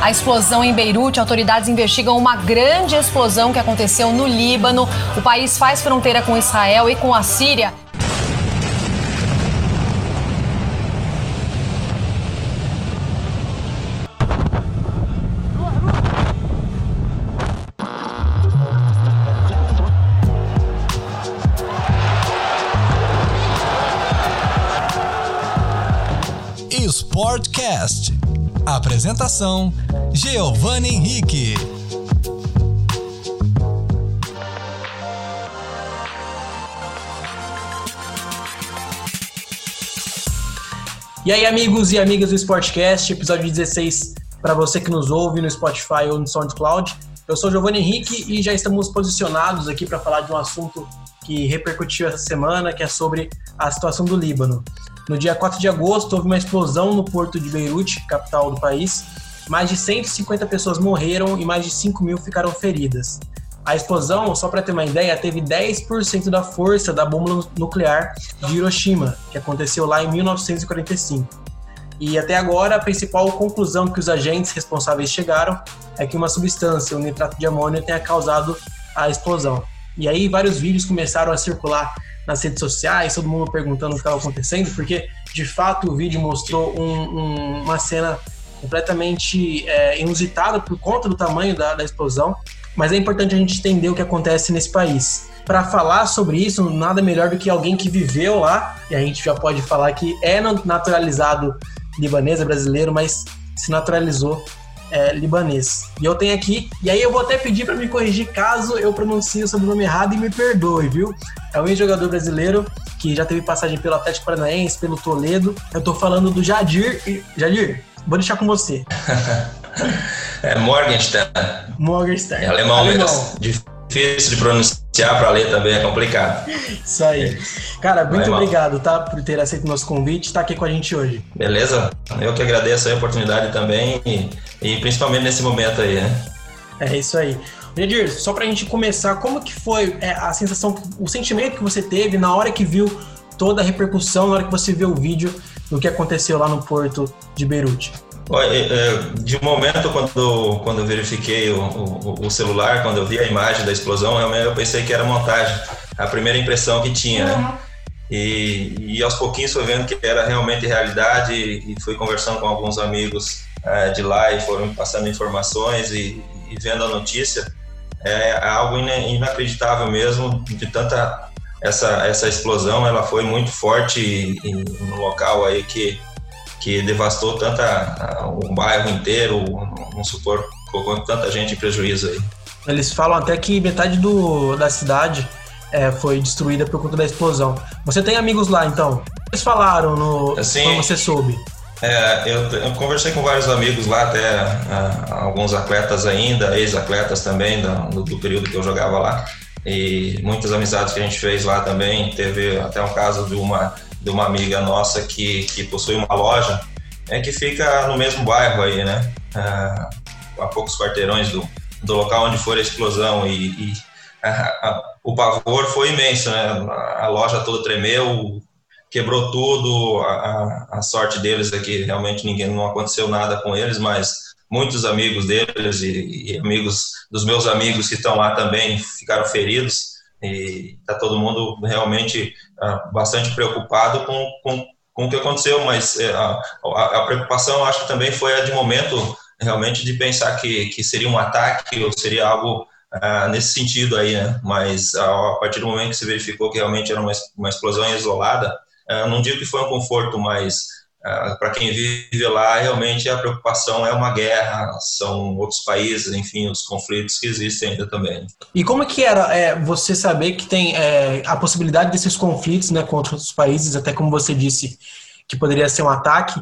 A explosão em Beirute, autoridades investigam uma grande explosão que aconteceu no Líbano. O país faz fronteira com Israel e com a Síria. Sportcast. Apresentação: Giovanni Henrique. E aí, amigos e amigas do Sportcast, episódio 16 para você que nos ouve no Spotify ou no SoundCloud. Eu sou Giovanni Henrique e já estamos posicionados aqui para falar de um assunto que repercutiu essa semana, que é sobre a situação do Líbano. No dia 4 de agosto, houve uma explosão no porto de Beirute, capital do país. Mais de 150 pessoas morreram e mais de 5 mil ficaram feridas. A explosão, só para ter uma ideia, teve 10% da força da bomba nuclear de Hiroshima, que aconteceu lá em 1945. E até agora, a principal conclusão que os agentes responsáveis chegaram é que uma substância, o nitrato de amônio, tenha causado a explosão. E aí, vários vídeos começaram a circular nas redes sociais, todo mundo perguntando o que estava acontecendo, porque de fato o vídeo mostrou um, um, uma cena completamente é, inusitada por conta do tamanho da, da explosão. Mas é importante a gente entender o que acontece nesse país. Para falar sobre isso, nada melhor do que alguém que viveu lá, e a gente já pode falar que é naturalizado libanês, é brasileiro, mas se naturalizou é, libanês. E eu tenho aqui, e aí eu vou até pedir para me corrigir caso eu pronuncie o sobrenome errado e me perdoe, viu? É um ex-jogador brasileiro que já teve passagem pelo Atlético Paranaense, pelo Toledo. Eu tô falando do Jadir. Jadir, vou deixar com você. é Morgenstern. Morgenstern. É alemão, alemão. mesmo. Difícil de pronunciar para ler também, é complicado. Isso aí. Cara, muito Vai, obrigado, tá? Por ter aceito o nosso convite e estar tá aqui com a gente hoje. Beleza? Eu que agradeço a oportunidade também e, e principalmente nesse momento aí, né? É isso aí. Jadir, só pra gente começar, como que foi é, a sensação, o sentimento que você teve na hora que viu toda a repercussão, na hora que você viu o vídeo do que aconteceu lá no porto de Beirute? É, é, de momento, quando, quando eu verifiquei o, o, o, celular, quando eu vi a imagem da explosão, realmente eu pensei que era montagem. A primeira impressão que tinha, né? E, e aos pouquinhos foi vendo que era realmente realidade e fui conversando com alguns amigos é, de lá e foram passando informações e, e vendo a notícia. É algo inacreditável mesmo, de tanta essa, essa explosão, ela foi muito forte no local aí que que devastou tanta um bairro inteiro, vamos supor, colocou tanta gente em prejuízo aí. Eles falam até que metade do, da cidade é, foi destruída por conta da explosão. Você tem amigos lá, então? Eles falaram no assim, quando você soube? É, eu, eu, conversei com vários amigos lá, até é, alguns atletas ainda, ex-atletas também do, do, período que eu jogava lá, e muitas amizades que a gente fez lá também. Teve até um caso de uma de uma amiga nossa que, que possui uma loja é que fica no mesmo bairro aí, né? Ah, a poucos quarteirões do, do local onde foi a explosão e, e a, a, o pavor foi imenso, né? A, a, loja toda tremeu, quebrou tudo. A, sorte deles é que realmente ninguém não aconteceu nada com eles, mas muitos amigos deles e, e amigos dos meus amigos que estão lá também ficaram feridos e tá todo mundo realmente uh, bastante preocupado com, com, com o que aconteceu, mas uh, a, a, preocupação acho que também foi a de momento realmente de pensar que, que seria um ataque ou seria algo uh, nesse sentido aí, né? Mas a partir do momento que se verificou que realmente era uma, uma explosão isolada, não digo que foi um conforto, mas para quem vive lá, realmente a preocupação é uma guerra, são outros países, enfim, os conflitos que existem ainda também. E como é que era é, você saber que tem é, a possibilidade desses conflitos né, contra outros países, até como você disse, que poderia ser um ataque?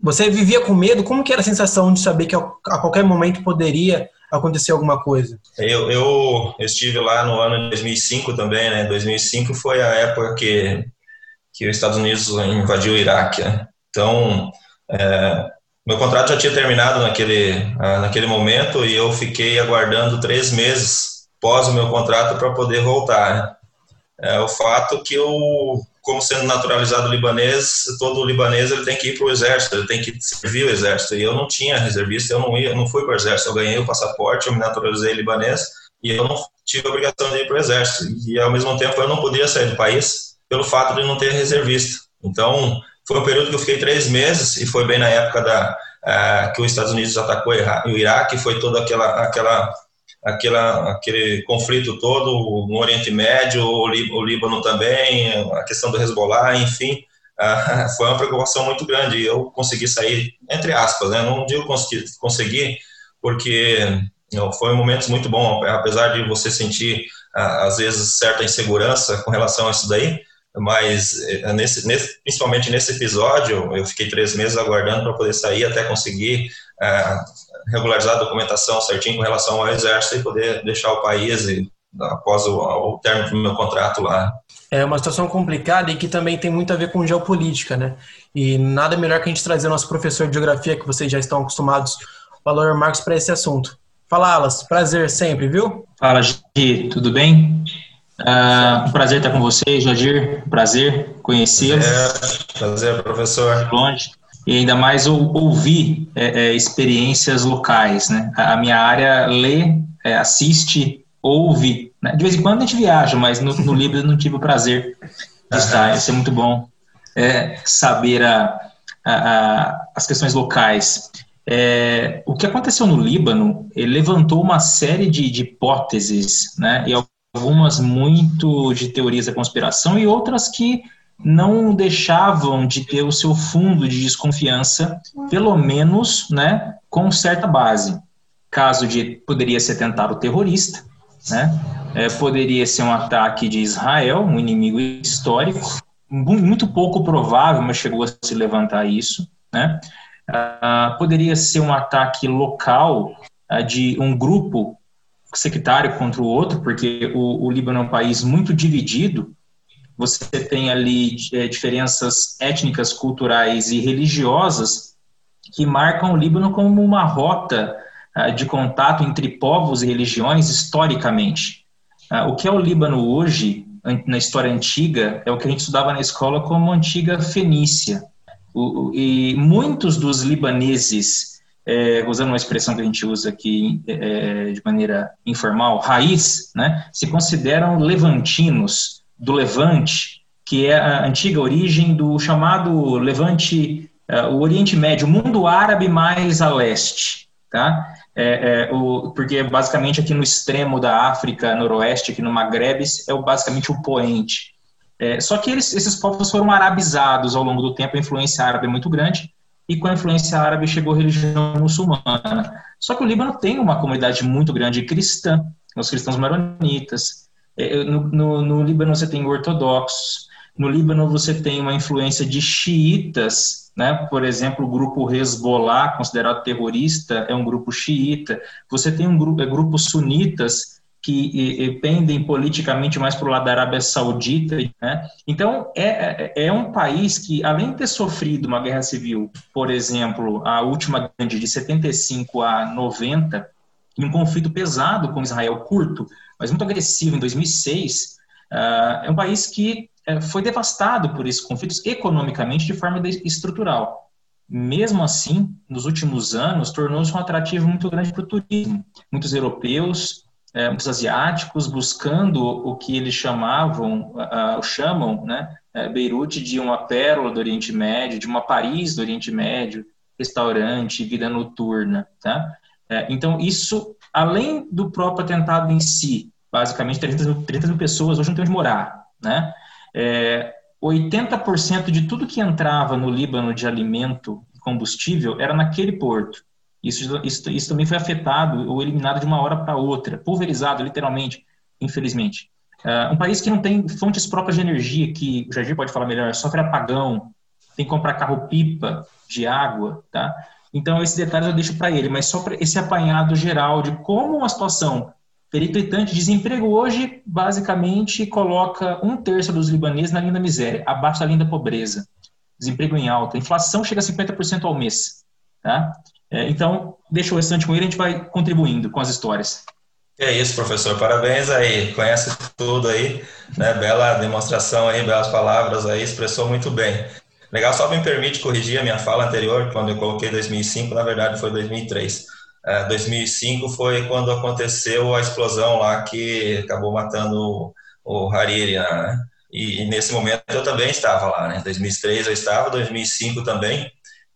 Você vivia com medo? Como que era a sensação de saber que a qualquer momento poderia acontecer alguma coisa? Eu, eu estive lá no ano de 2005 também, né? 2005 foi a época que, que os Estados Unidos invadiu o Iraque, né? Então, é, meu contrato já tinha terminado naquele, ah, naquele momento e eu fiquei aguardando três meses pós o meu contrato para poder voltar. Né? É, o fato que eu, como sendo naturalizado libanês, todo libanês ele tem que ir para o exército, ele tem que servir o exército. E eu não tinha reservista, eu não ia, não fui para o exército. Eu ganhei o passaporte, eu me naturalizei libanês e eu não tive a obrigação de ir para o exército. E ao mesmo tempo eu não podia sair do país pelo fato de não ter reservista. Então foi um período que eu fiquei três meses e foi bem na época da uh, que os Estados Unidos atacou o Iraque, foi toda aquela aquela aquela, aquele conflito todo no Oriente Médio, o, Líbano também, a questão do Hezbollah, enfim, foi uma preocupação muito grande. E eu consegui sair, entre aspas, né? não digo consegui, consegui porque foi um momento muito bom, apesar de você sentir, às vezes, certa insegurança com relação a isso daí, mas eh, nesse, nesse, principalmente nesse episódio, eu fiquei três meses aguardando para poder sair até conseguir regularizar a documentação certinho com relação ao exército e poder deixar o país e, após o, o término do meu contrato lá. É uma situação complicada e que também tem muito a ver com geopolítica, né? E nada melhor que a gente trazer nosso professor de geografia, que vocês já estão acostumados, Valor Marcos, para esse assunto. Fala, Alas, prazer sempre, viu? Fala, Gi, tudo bem? Uh, um prazer estar com vocês, Jadir. Prazer conhecê-los. É, prazer, professor. Longe e ainda mais ouvir é, é, experiências locais, né? A minha área lê, é, assiste, ouve, né? de vez em quando a gente viaja, mas no, no Líbano não tive o prazer de estar, isso é muito bom, é, saber a, a, a, as questões locais. É, o que aconteceu no Líbano levantou uma série de, de hipóteses, né? E algumas muito de teorias da conspiração e outras que não deixavam de ter o seu fundo de desconfiança, pelo menos, né, com certa base. Caso de poderia ser atentado terrorista, né, é, poderia ser um ataque de Israel, um inimigo histórico, muito pouco provável, mas chegou a se levantar isso, né, ah, poderia ser um ataque local ah, de um grupo sectário contra o outro, porque o, o Líbano é um país muito dividido, você tem ali é, diferenças étnicas, culturais e religiosas que marcam o Líbano como uma rota ah, de contato entre povos e religiões historicamente. Ah, o que é o Líbano hoje, na história antiga, é o que a gente estudava na escola como antiga Fenícia. e muitos dos libaneses, é, usando uma expressão que a gente usa aqui é, de maneira informal, raiz, né, se consideram levantinos, do Levante, que é a antiga origem do chamado Levante, uh, o Oriente Médio, mundo árabe mais a leste, tá? É, é, o, porque basicamente aqui no extremo da África, noroeste, aqui no Maghreb, é o, basicamente o poente. É, só que eles, esses povos foram arabizados ao longo do tempo, a influência árabe é muito grande, e com a influência árabe chegou a religião muçulmana. Só que o Líbano tem uma comunidade muito grande cristã, os cristãos maronitas, é, no, no, no Líbano você tem ortodoxos, no Líbano você tem uma influência de xiitas, né? por exemplo, o grupo Hezbollah, considerado terrorista, é um grupo xiita. Você tem um grupo, é, grupos sunitas que pendem politicamente mais para o lado da Arábia Saudita. Né? Então, é, é, é um país que, além de ter sofrido uma guerra civil, por exemplo, a última grande de 75 a 90, em um conflito pesado com Israel, curto, mas muito agressivo em 2006, uh, ah, é um país que uh, foi devastado por esses conflitos economicamente de forma estrutural. Mesmo assim, nos últimos anos, tornou-se um atrativo muito grande para o turismo. Muitos europeus, uh, muitos asiáticos, buscando o que eles chamavam, chamam, né, eh, Beirute de uma pérola do Oriente Médio, de uma Paris do Oriente Médio, restaurante, vida noturna, tá? Eh, então, isso, além do próprio atentado em si, basicamente 300 mil, 300 mil pessoas hoje não tem onde morar, né? É, 80% de tudo que entrava no Líbano de alimento e combustível era naquele porto. Isso, isso, isso também foi afetado ou eliminado de uma hora para outra, pulverizado, literalmente, infelizmente. Uh, um país que não tem fontes próprias de energia, que o Jardim pode falar melhor, sofre apagão, tem que comprar carro-pipa de água, tá? Então, esses detalhes eu deixo para ele, mas só para esse apanhado geral de como uma situação Periclitante, desemprego hoje, basicamente, coloca um terço dos libaneses na linha da miséria, abaixo da linha da pobreza. Desemprego em alta. inflação chega a 50% ao mês. Tá? É, então, deixa o restante com ele, a gente vai contribuindo com as histórias. é isso, professor. Parabéns aí. Conhece tudo aí, né? Bela demonstração aí, belas palavras aí, expressou muito bem. Legal, só me permite corrigir a minha fala anterior, quando eu coloquei 2005, na verdade foi 2003. É, 2005 foi quando aconteceu a explosão lá que acabou matando o, Hariri, né? E, e, nesse momento eu também estava lá, né? 2003 eu estava, 2005 também.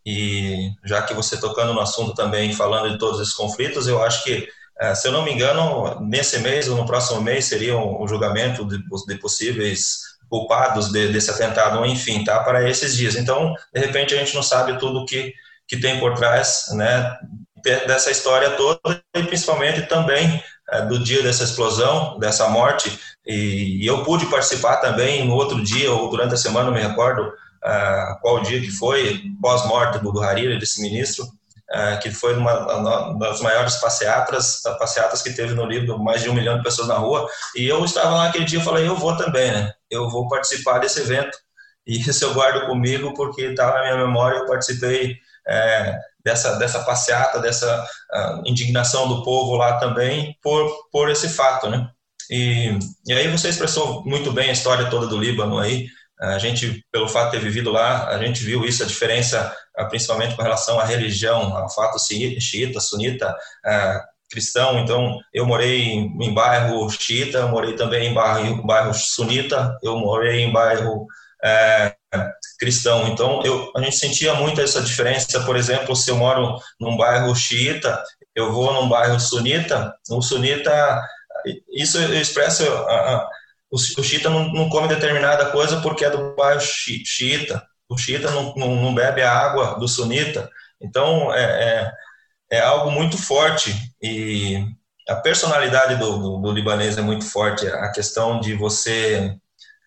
E já que você tocando no assunto também, falando de todos esses conflitos, eu acho que é, se eu não me engano, nesse mês ou no próximo mês seria um, julgamento de, de possíveis culpados de, desse atentado, enfim, tá? Para esses dias. Então, de repente, a gente não sabe tudo que, que tem por trás, né? Dessa história toda e principalmente também é, do dia dessa explosão, dessa morte. E, e, eu pude participar também no outro dia ou durante a semana, não me recordo uh, qual dia que foi, pós-morte do, Hariri, desse ministro. É, que foi uma, das maiores passeatas, passeatas que teve no livro, mais de um milhão de pessoas na rua, e eu estava lá aquele dia e falei, eu vou também, né? Eu vou participar desse evento, e isso eu guardo comigo porque está na minha memória, eu participei é, dessa, dessa passeata, dessa uh, indignação do povo lá também, por, por esse fato, né? E, e aí você expressou muito bem a história toda do Líbano aí, a gente, pelo fato de ter vivido lá, a gente viu isso, a diferença, ah, principalmente com relação à religião, ao fato xiita, sunita, ah, cristão. Então, eu morei em, bairro xiita, morei também em bairro, bairro sunita, eu morei em bairro é, cristão. Então, eu, a gente sentia muito essa diferença. Por exemplo, se eu moro num bairro xiita, eu vou num bairro sunita, o sunita, isso eu expresso o, o não, não, come determinada coisa porque é do bairro xiita. O xiita não, não, não, bebe a água do sunita. Então, é, é, é, algo muito forte e a personalidade do, do, do, libanês é muito forte. A questão de você...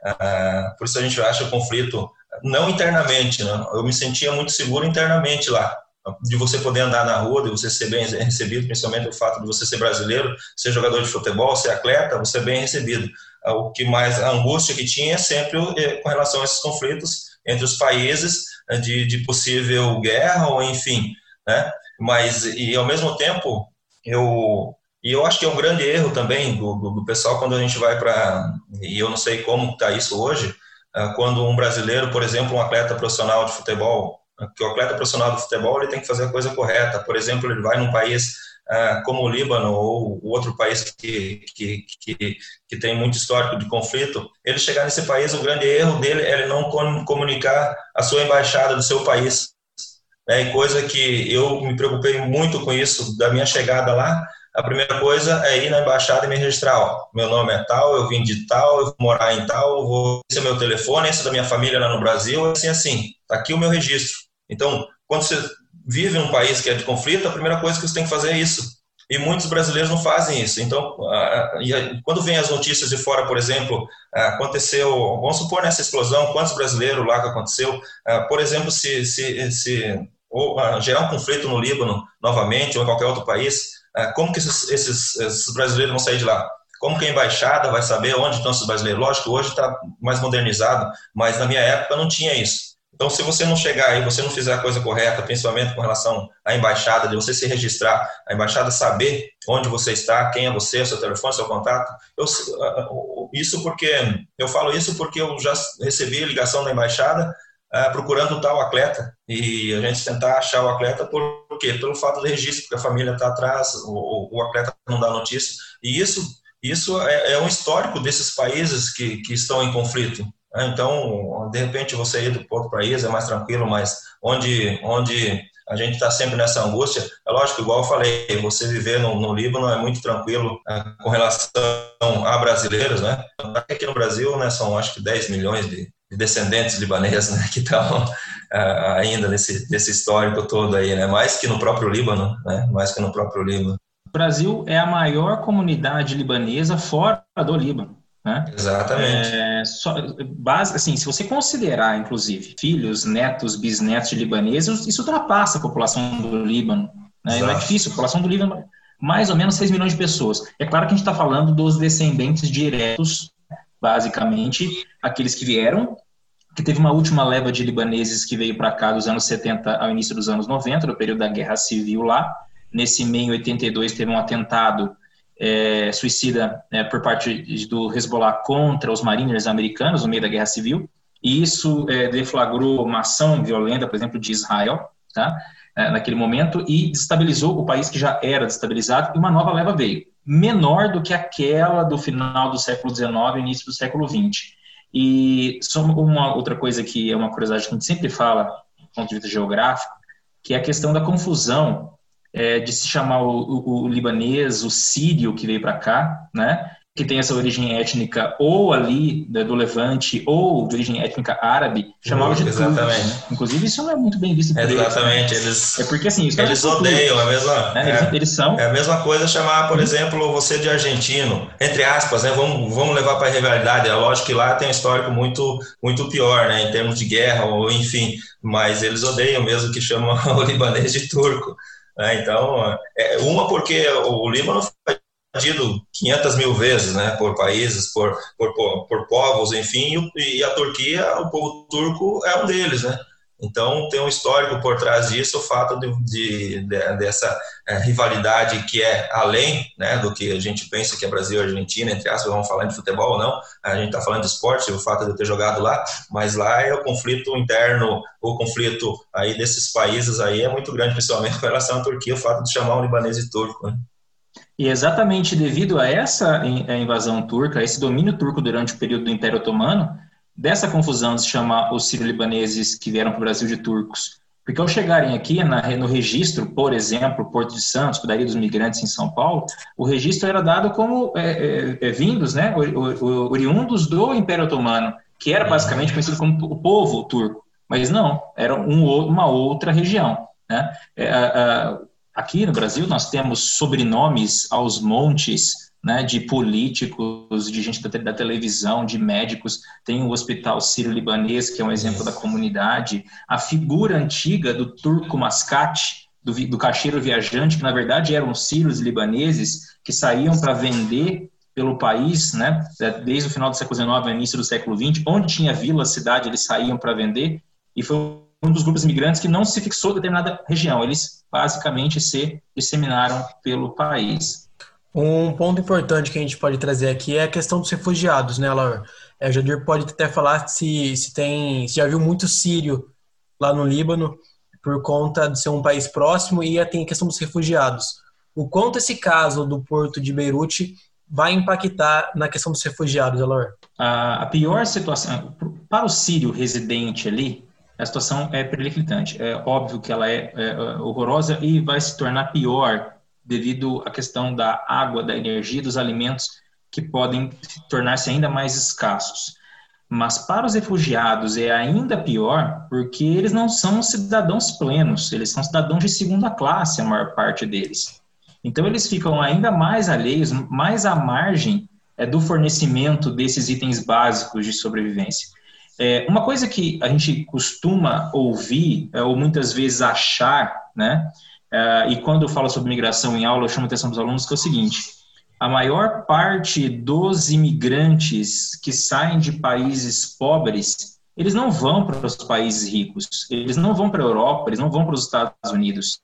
Uh, por isso a gente acha o conflito não internamente, né? Eu me sentia muito seguro internamente lá de você poder andar na rua, de você ser bem recebido, principalmente o fato de você ser brasileiro, ser jogador de futebol, ser atleta, você é bem recebido. Ah, o que mais a angústia que tinha é sempre eh, com relação a esses conflitos entre os países eh, de, de possível guerra ou enfim, né? Mas e ao mesmo tempo eu e eu acho que é um grande erro também do, do, do pessoal quando a gente vai para e eu não sei como está isso hoje ah, quando um brasileiro, por exemplo, um atleta profissional de futebol, que o atleta profissional de futebol ele tem que fazer a coisa correta. Por exemplo, ele vai num país ah, como o Líbano ou outro país que, que, que, que, tem muito histórico de conflito, ele chegar nesse país, o grande erro dele é ele não comunicar a sua embaixada do seu país. É, coisa que eu me preocupei muito com isso da minha chegada lá. A primeira coisa é ir na embaixada e me registrar. Ó, meu nome é tal, eu vim de tal, eu vou morar em tal, vou... esse é meu telefone, esse é da minha família lá no Brasil, assim, assim. Tá aqui o meu registro. Então, quando você vive num país que é de conflito, a primeira coisa que você tem que fazer é isso. E muitos brasileiros não fazem isso. Então, quando vem as notícias de fora, por exemplo, aconteceu, vamos supor nessa explosão, quantos brasileiros lá que aconteceu? Por exemplo, se, se, se gerar um conflito no Líbano novamente ou em qualquer outro país, como que esses, esses, esses brasileiros vão sair de lá? Como que a embaixada vai saber onde estão esses brasileiros? Lógico hoje está mais modernizado, mas na minha época não tinha isso. Então, se você não chegar e você não fizer a coisa correta, principalmente com relação à embaixada, de você se registrar, a embaixada saber onde você está, quem é você, seu telefone, seu contato, eu, isso porque eu falo isso porque eu já recebi ligação da embaixada uh, procurando tal atleta e a gente tentar achar o atleta por quê? Pelo fato do registro, porque a família está atrás, o, o, atleta não dá notícia e isso isso é, é um histórico desses países que, que estão em conflito. Né? Então, de repente, você ir do outro país é mais tranquilo, mas onde, onde a gente está sempre nessa angústia, é lógico, igual eu falei, você viver no, no Líbano é muito tranquilo é, com relação a brasileiros, né? Aqui no Brasil, né, são acho que 10 milhões de, de descendentes libaneses né, que estão uh, ainda nesse, nesse histórico todo aí, né? Mais que no próprio Líbano, né? Mais que no próprio Líbano. O Brasil é a maior comunidade libanesa fora do Líbano. Né? Exatamente. É, só, base, assim, se você considerar, inclusive, filhos, netos, bisnetos de libaneses, isso ultrapassa a população do Líbano. Né? Não é difícil, a população do Líbano mais ou menos 6 milhões de pessoas. É claro que a gente está falando dos descendentes diretos, basicamente, aqueles que vieram, que teve uma última leva de libaneses que veio para cá dos anos 70 ao início dos anos 90, no período da Guerra Civil lá. Nesse meio, em 82, teve um atentado é, suicida é, por parte do Hezbollah contra os mariners americanos no meio da Guerra Civil, e isso é, deflagrou uma ação violenta, por exemplo, de Israel, tá? É, naquele momento, e destabilizou o país que já era destabilizado, e uma nova leva veio, menor do que aquela do final do século XIX início do século XX. E só uma outra coisa que é uma curiosidade que a gente sempre fala, do ponto de vista geográfico, que é a questão da confusão é, de se chamar o, o, o, libanês, o sírio que veio para cá, né? que tem essa origem étnica ou ali do Levante ou de origem étnica árabe, chamava de Exatamente. Né? Inclusive isso não é muito bem visto por Exatamente, eles, né? eles é porque assim, eles odeiam a mesma é, é, eles, são é a mesma coisa chamar, por exemplo, você de argentino, entre aspas, né? Vamos vamos levar para a rivalidade, é lógico que lá tem um histórico muito muito pior, né, em termos de guerra ou enfim, mas eles odeiam mesmo que chamam o libanês de turco. Né? Então, é, uma porque o Líbano foi invadido 500 mil vezes, né, por países, por, por, por povos, enfim, e a Turquia, o povo turco é um deles, né. Então, tem um histórico por trás disso, o fato de, de, de dessa é, rivalidade que é além né, do que a gente pensa que é Brasil e Argentina, entre aspas, vamos falar de futebol ou não, a gente está falando de esporte, o fato de eu ter jogado lá, mas lá é o conflito interno, o conflito aí desses países aí é muito grande, principalmente com relação à Turquia, o fato de chamar um libanês de turco, né? E exatamente devido a essa invasão turca, a esse domínio turco durante o período do Império Otomano, dessa confusão se chamar os sírio-libaneses que vieram para o Brasil de turcos. Porque ao chegarem aqui na, no registro, por exemplo, Porto de Santos, Cuidaria dos Migrantes em São Paulo, o registro era dado como é, é, é vindos, né, oriundos do Império Otomano, que era basicamente conhecido como o povo turco. Mas não, era um, uma outra região. Né? É, Aqui no Brasil nós temos sobrenomes aos montes, né, de políticos, de gente da, televisão, de médicos. Tem o Hospital Sírio-Libanês, que é um exemplo da comunidade. A figura antiga do turco mascate, do, do caixeiro viajante, que na verdade eram sírios libaneses que saíam para vender pelo país, né, desde o final do século XIX início do século XX, onde tinha vila, cidade, eles saíam para vender, e foi um dos grupos imigrantes que não se fixou em determinada região, eles basicamente se disseminaram pelo país. Um ponto importante que a gente pode trazer aqui é a questão dos refugiados, né, Laura? É, o Jadir pode até falar se, se tem, se já viu muito sírio lá no Líbano por conta de ser um país próximo e tem a questão dos refugiados. O quanto esse caso do porto de Beirute vai impactar na questão dos refugiados, Laura? A, a pior situação para o sírio residente ali, a situação é periclitante. É óbvio que ela é, é, horrorosa e vai se tornar pior devido à questão da água, da energia, dos alimentos que podem tornar-se ainda mais escassos. Mas para os refugiados é ainda pior porque eles não são cidadãos plenos, eles são cidadãos de segunda classe, a maior parte deles. Então eles ficam ainda mais alheios, mais à margem é, do fornecimento desses itens básicos de sobrevivência. É, uma coisa que a gente costuma ouvir, é, ou muitas vezes achar, né? É, e quando eu falo sobre migração em aula, eu chamo a atenção dos alunos que é o seguinte: a maior parte dos imigrantes que saem de países pobres, eles não vão para os países ricos, eles não vão para a Europa, eles não vão para os Estados Unidos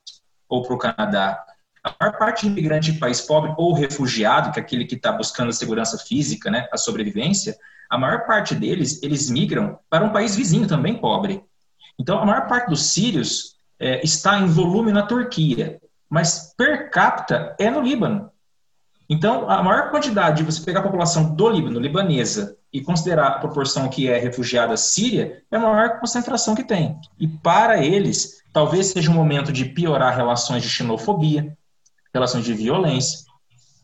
ou para o Canadá. A maior parte de imigrante de país pobre ou refugiado, que é aquele que está buscando a segurança física, né, a sobrevivência, a maior parte deles, eles migram para um país vizinho também pobre. Então, a maior parte dos sírios é, está em volume na Turquia, mas per capita é no Líbano. Então, a maior quantidade de você pegar a população do Líbano, libanesa, e considerar a proporção que é refugiada síria, é a maior concentração que tem. E para eles, talvez seja um momento de piorar relações de xenofobia, relações de violência,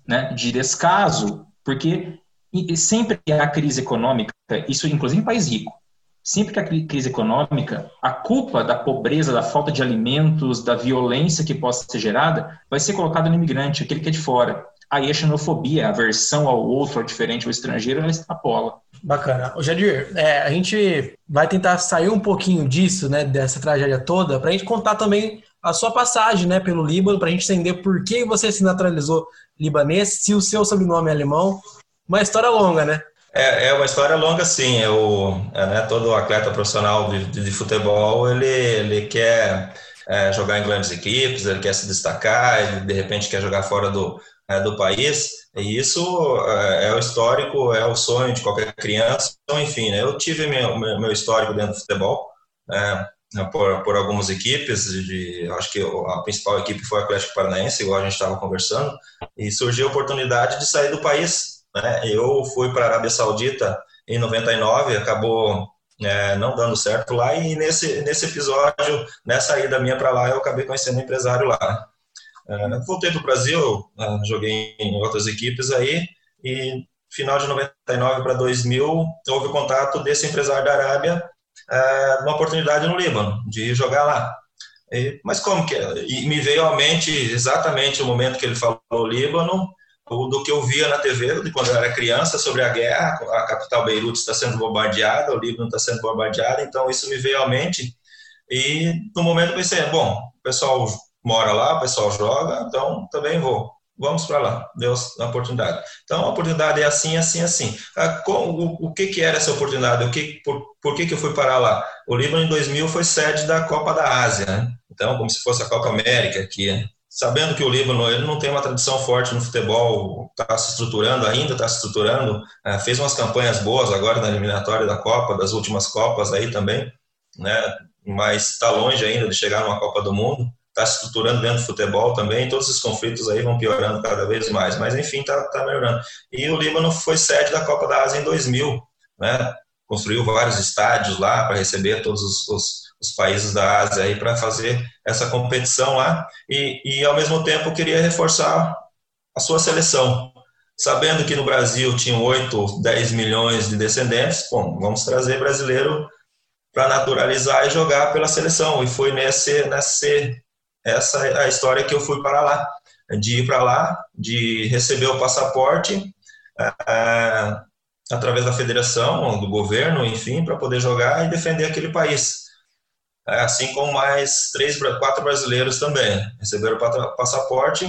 né, de descaso, porque sempre há crise econômica, isso inclusive em país rico, sempre que há crise econômica, a culpa da pobreza, da falta de alimentos, da violência que possa ser gerada, vai ser colocada no imigrante, aquele que é de fora. Aí a xenofobia, a aversão ao outro, ao diferente, ao estrangeiro, ela extrapola. Bacana. O Jadir, é, a gente vai tentar sair um pouquinho disso, né, dessa tragédia toda, para a gente contar também a sua passagem, né, pelo Líbano, para a gente entender por que você se naturalizou libanês, se o seu sobrenome é alemão, uma história longa, né? É, é uma história longa, sim. Eu, é, né, todo atleta profissional de, de, futebol, ele, ele quer é, jogar em grandes equipes, ele quer se destacar, ele de repente quer jogar fora do, do país, e isso é, é o histórico, é o sonho de qualquer criança. Então, enfim, né, eu tive meu, meu histórico dentro do futebol, é, por, por algumas equipes, de, acho que a principal equipe foi o Atlético Paranaense, igual a gente estava conversando, e surgiu a oportunidade de sair do país. Né? Eu fui para a Arábia Saudita em 99, acabou é, não dando certo lá, e nesse, nesse episódio, nessa ida minha para lá, eu acabei conhecendo um empresário lá. É, voltei para o Brasil, é, joguei em outras equipes aí, e final de 99 para 2000, houve contato desse empresário da Arábia, é, uma oportunidade no Líbano, de jogar lá. E, mas como que é? E me veio à mente exatamente o momento que ele falou Líbano, do que eu via na TV de quando eu era criança sobre a guerra, a capital Beirute está sendo bombardeada, o Líbano está sendo bombardeado, então isso me veio à mente. E no momento pensei, bom, o pessoal mora lá, o pessoal joga, então também vou. Vamos para lá, deu a oportunidade. Então a oportunidade é assim, assim, assim. Ah, o, que, que era essa oportunidade? O que, por, por que, que eu fui parar lá? O Líbano em 2000 foi sede da Copa da Ásia, né? então como se fosse a Copa América aqui sabendo que o Líbano ele não tem uma tradição forte no futebol, está se estruturando ainda, está se estruturando, é, fez umas campanhas boas agora na eliminatória da Copa, das últimas Copas aí também, né? mas está longe ainda de chegar numa Copa do Mundo, está se estruturando dentro do futebol também, todos esses conflitos aí vão piorando cada vez mais, mas enfim, está tá melhorando. E o Líbano foi sede da Copa da Ásia em 2000, né? construiu vários estádios lá para receber todos os, os os países da Ásia aí para fazer essa competição lá. E, e ao mesmo tempo queria reforçar a sua seleção, sabendo que no Brasil tinham 8, 10 milhões de descendentes, bom, vamos trazer brasileiro para naturalizar e jogar pela seleção. E foi nesse nesse essa é a história que eu fui para lá, de ir para lá, de receber o passaporte é, através da federação, do governo, enfim, para poder jogar e defender aquele país. É, assim como mais três, quatro brasileiros também receberam o passaporte.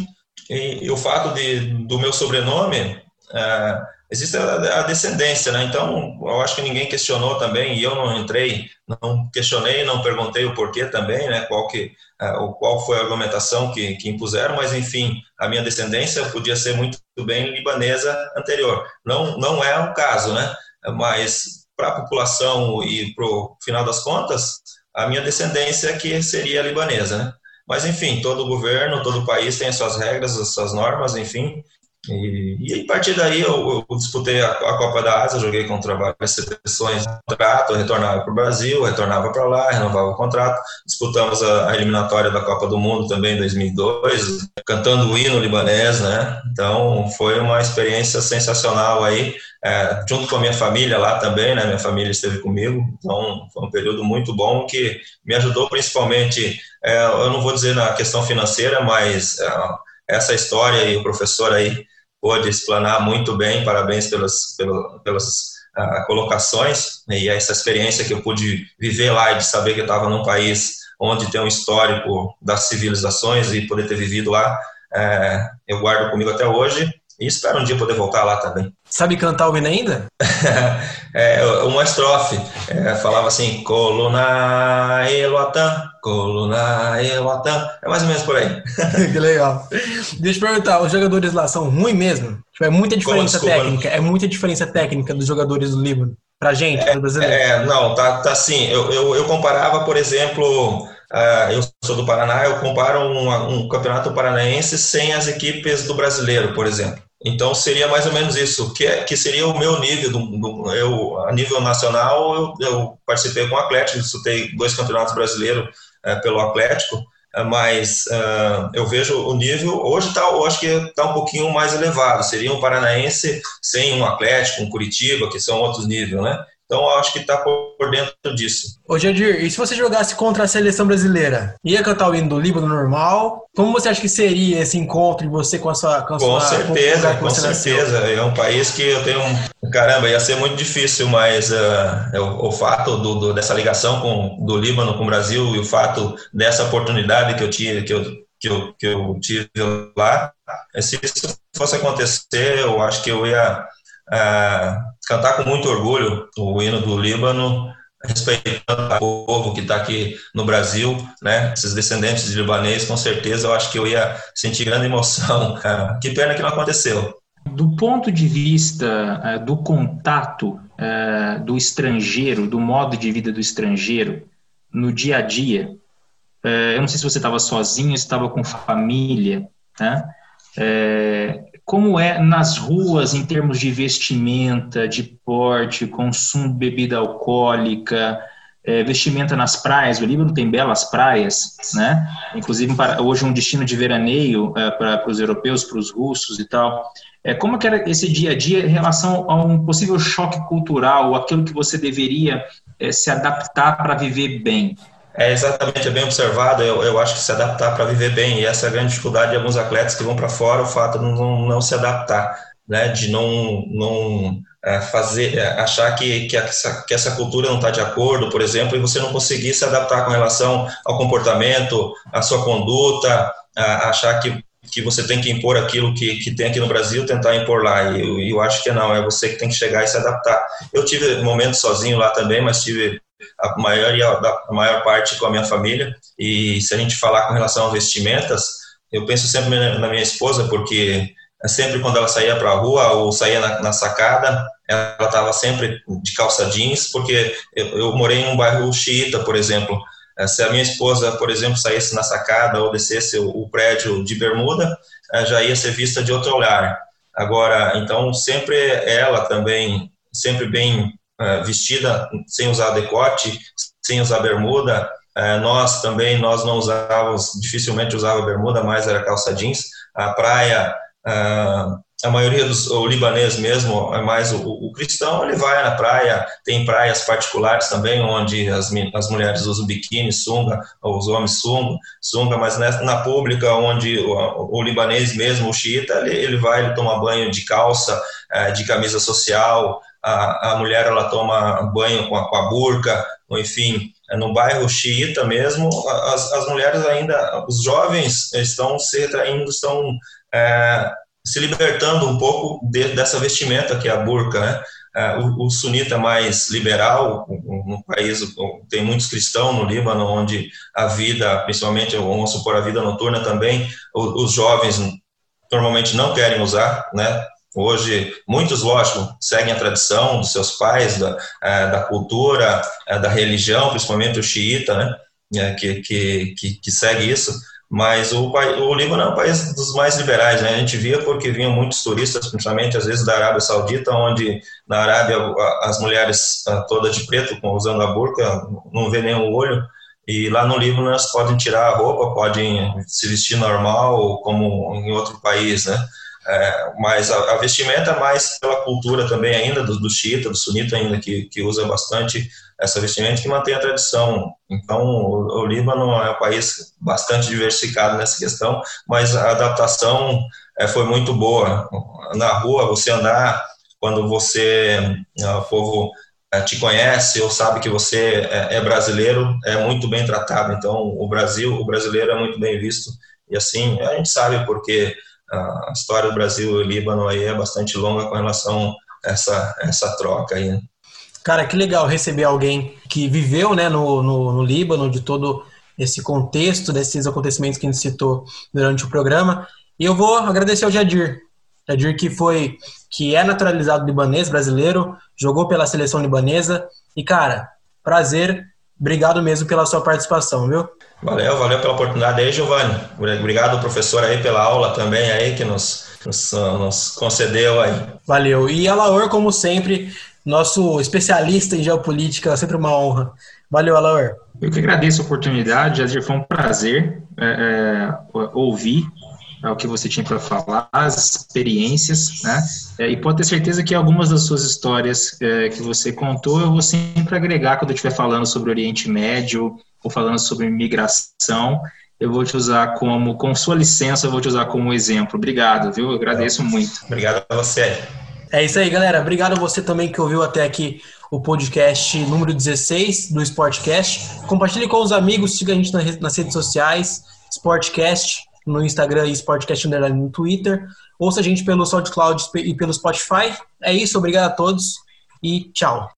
E, e, o fato de, do meu sobrenome, é, existe a, a, descendência, né? Então, eu acho que ninguém questionou também, e eu não entrei, não questionei, não perguntei o porquê também, né? Qual, que, é, qual foi a argumentação que, que impuseram, mas enfim, a minha descendência podia ser muito bem libanesa anterior. Não, não é o caso, né? Mas para a população e para o final das contas, a minha descendência que seria libanesa, né? Mas, enfim, todo governo, todo país tem as suas regras, as suas normas, enfim. E, e a partir daí eu, eu disputei a, a, Copa da Ásia, joguei contra várias seleções, contrato, retornava para o Brasil, retornava para lá, renovava o contrato. Disputamos a, a, eliminatória da Copa do Mundo também em 2002, cantando o hino libanês, né? Então foi uma experiência sensacional aí é, junto com a minha família lá também, né? Minha família esteve comigo, então foi um período muito bom que me ajudou principalmente, é, eu não vou dizer na questão financeira, mas é, essa história e o professor aí pôde explanar muito bem, parabéns pelas, pelas, pelas uh, colocações e essa experiência que eu pude viver lá e de saber que eu estava num país onde tem um histórico das civilizações e poder ter vivido lá, é, eu guardo comigo até hoje e espero um dia poder voltar lá também. Sabe cantar o hino ainda? é, uma estrofe. É, falava assim, coluna eloatan, coluna eloatan. É mais ou menos por aí. que legal. Deixa eu perguntar, os jogadores lá são ruins mesmo? Tipo, é muita diferença Como, técnica? É muita diferença técnica dos jogadores do Líbano? Pra gente, é, brasileiro? É, não, tá, tá assim. Eu, eu, eu comparava, por exemplo, Uh, eu sou do Paraná, eu comparo um, um, campeonato paranaense sem as equipes do brasileiro, por exemplo. Então seria mais ou menos isso, que, é, que seria o meu nível. Do, do, eu, a nível nacional, eu, eu, participei com o Atlético, disputei dois campeonatos brasileiros uh, pelo Atlético, uh, mas uh, eu vejo o nível, hoje tá, eu acho que está um pouquinho mais elevado, seria um paranaense sem um Atlético, um Curitiba, que são outros níveis, né? Então, acho que está por dentro disso. Ô, Jadir, e se você jogasse contra a seleção brasileira? Ia cantar o hino do Líbano normal? Como você acha que seria esse encontro de você com a sua... Com, a com sua, certeza, com, com certeza. Nasceu? É um país que eu tenho um... Caramba, ia ser muito difícil, mas uh, o, o, fato do, do, dessa ligação com, do Líbano com o Brasil e o fato dessa oportunidade que eu tinha, que eu, que eu, que eu tive lá, se isso fosse acontecer, eu acho que eu ia uh, cantar com muito orgulho o hino do Líbano respeitando o povo que está aqui no Brasil, né? Esses descendentes de libanês, com certeza, eu acho que eu ia sentir grande emoção. que pena que não aconteceu. Do ponto de vista é, do contato é, do estrangeiro, do modo de vida do estrangeiro no dia a dia, é, eu não sei se você estava sozinho, estava com família, né? Como é nas ruas em termos de vestimenta, de porte, consumo de bebida alcoólica, é, vestimenta nas praias. O Líbano tem belas praias, né? Inclusive hoje é um destino de veraneio é, para os europeus, para os russos e tal. É, como que era esse dia a dia em relação a um possível choque cultural, aquilo que você deveria é, se adaptar para viver bem? É exatamente, é bem observado. Eu, eu acho que se adaptar para viver bem, e essa é a grande dificuldade de alguns atletas que vão para fora, o fato de não, não se adaptar, né? de não, não é, fazer, é, achar que, que, essa, que essa cultura não está de acordo, por exemplo, e você não conseguir se adaptar com relação ao comportamento, à sua conduta, a, achar que que você tem que impor aquilo que, que tem aqui no Brasil, tentar impor lá. E eu, eu acho que não, é você que tem que chegar e se adaptar. Eu tive momentos sozinho lá também, mas tive a maior, a maior parte com a minha família. E se a gente falar com relação a vestimentas, eu penso sempre na minha esposa, porque sempre quando ela saía para a rua ou saía na, na sacada, ela estava sempre de calça jeans, porque eu, eu morei em um bairro xiita, por exemplo, eh, se a minha esposa, por exemplo, saísse na sacada ou descesse o, o prédio de bermuda, eh, já ia ser vista de outro olhar. Agora, então, sempre ela também, sempre bem vestida, sem usar decote, sem usar bermuda. Uh, nós também, nós não usávamos, dificilmente usava bermuda, mais era calça jeans. A praia, uh, a maioria dos o libanês mesmo é mais o, o, cristão ele vai na praia tem praias particulares também onde as, as mulheres usam biquíni sunga os homens sunga sunga mas nessa, na pública onde o, o, libanês mesmo o xiita ele, ele vai ele toma banho de calça de camisa social a, a mulher ela toma banho com a, com a burca enfim é, no bairro xiita mesmo as, as mulheres ainda os jovens estão se retraindo estão é, se libertando um pouco de, dessa vestimenta que é a burca, né? É, o, o, sunita mais liberal, um, país tem muitos cristãos no Líbano, onde a vida, principalmente, vamos supor, a vida noturna também, os, os jovens normalmente não querem usar, né? Hoje, muitos, lógico, seguem a tradição dos seus pais, da, é, da cultura, é, da religião, principalmente o xiita, né? Que, que, que, que segue isso, mas o, o Líbano é um país dos mais liberais, né? A gente via porque vinham muitos turistas, principalmente às vezes da Arábia Saudita, onde na Arábia as mulheres todas de preto, usando a burca, não vê nem o olho, e lá no Líbano elas podem tirar a roupa, podem se vestir normal, como em outro país, né? É, mas a, a, vestimenta é mais pela cultura também ainda, do, do xiita, do sunita ainda, que, que usa bastante essa vestimenta que mantém a tradição. Então, o, o, Líbano é um país bastante diversificado nessa questão, mas a adaptação é, foi muito boa. Na rua, você andar, quando você, o povo é, te conhece ou sabe que você é, é, brasileiro, é muito bem tratado. Então, o Brasil, o brasileiro é muito bem visto. E assim, a gente sabe porque a história do Brasil e Líbano aí é bastante longa com relação a essa, essa troca aí. Né? Cara, que legal receber alguém que viveu né, no, no, no Líbano, de todo esse contexto, desses acontecimentos que a gente citou durante o programa. E eu vou agradecer ao Jadir. Jadir que foi, que é naturalizado libanês, brasileiro, jogou pela seleção libanesa. E, cara, prazer, obrigado mesmo pela sua participação, viu? Valeu, valeu pela oportunidade aí, Giovanni. Obrigado, professor, aí, pela aula também aí que nos, nos, nos concedeu aí. Valeu. E a Laor, como sempre, nosso especialista em geopolítica, sempre uma honra. Valeu, Alaor. Eu que agradeço a oportunidade, Jadir, foi um prazer é, é, ouvir é, o que você tinha para falar, as experiências, né? É, e pode ter certeza que algumas das suas histórias é, que você contou, eu vou sempre agregar quando eu estiver falando sobre Oriente Médio ou falando sobre migração. Eu vou te usar como, com sua licença, eu vou te usar como exemplo. Obrigado, viu? Eu agradeço muito. Obrigado a você. É isso aí, galera. Obrigado a você também que ouviu até aqui o podcast número 16 do Sportcast. Compartilhe com os amigos, siga a gente nas redes sociais, Sportcast no Instagram e Sportcast Underline no Twitter. Ouça a gente pelo SoundCloud e pelo Spotify. É isso, obrigado a todos e tchau.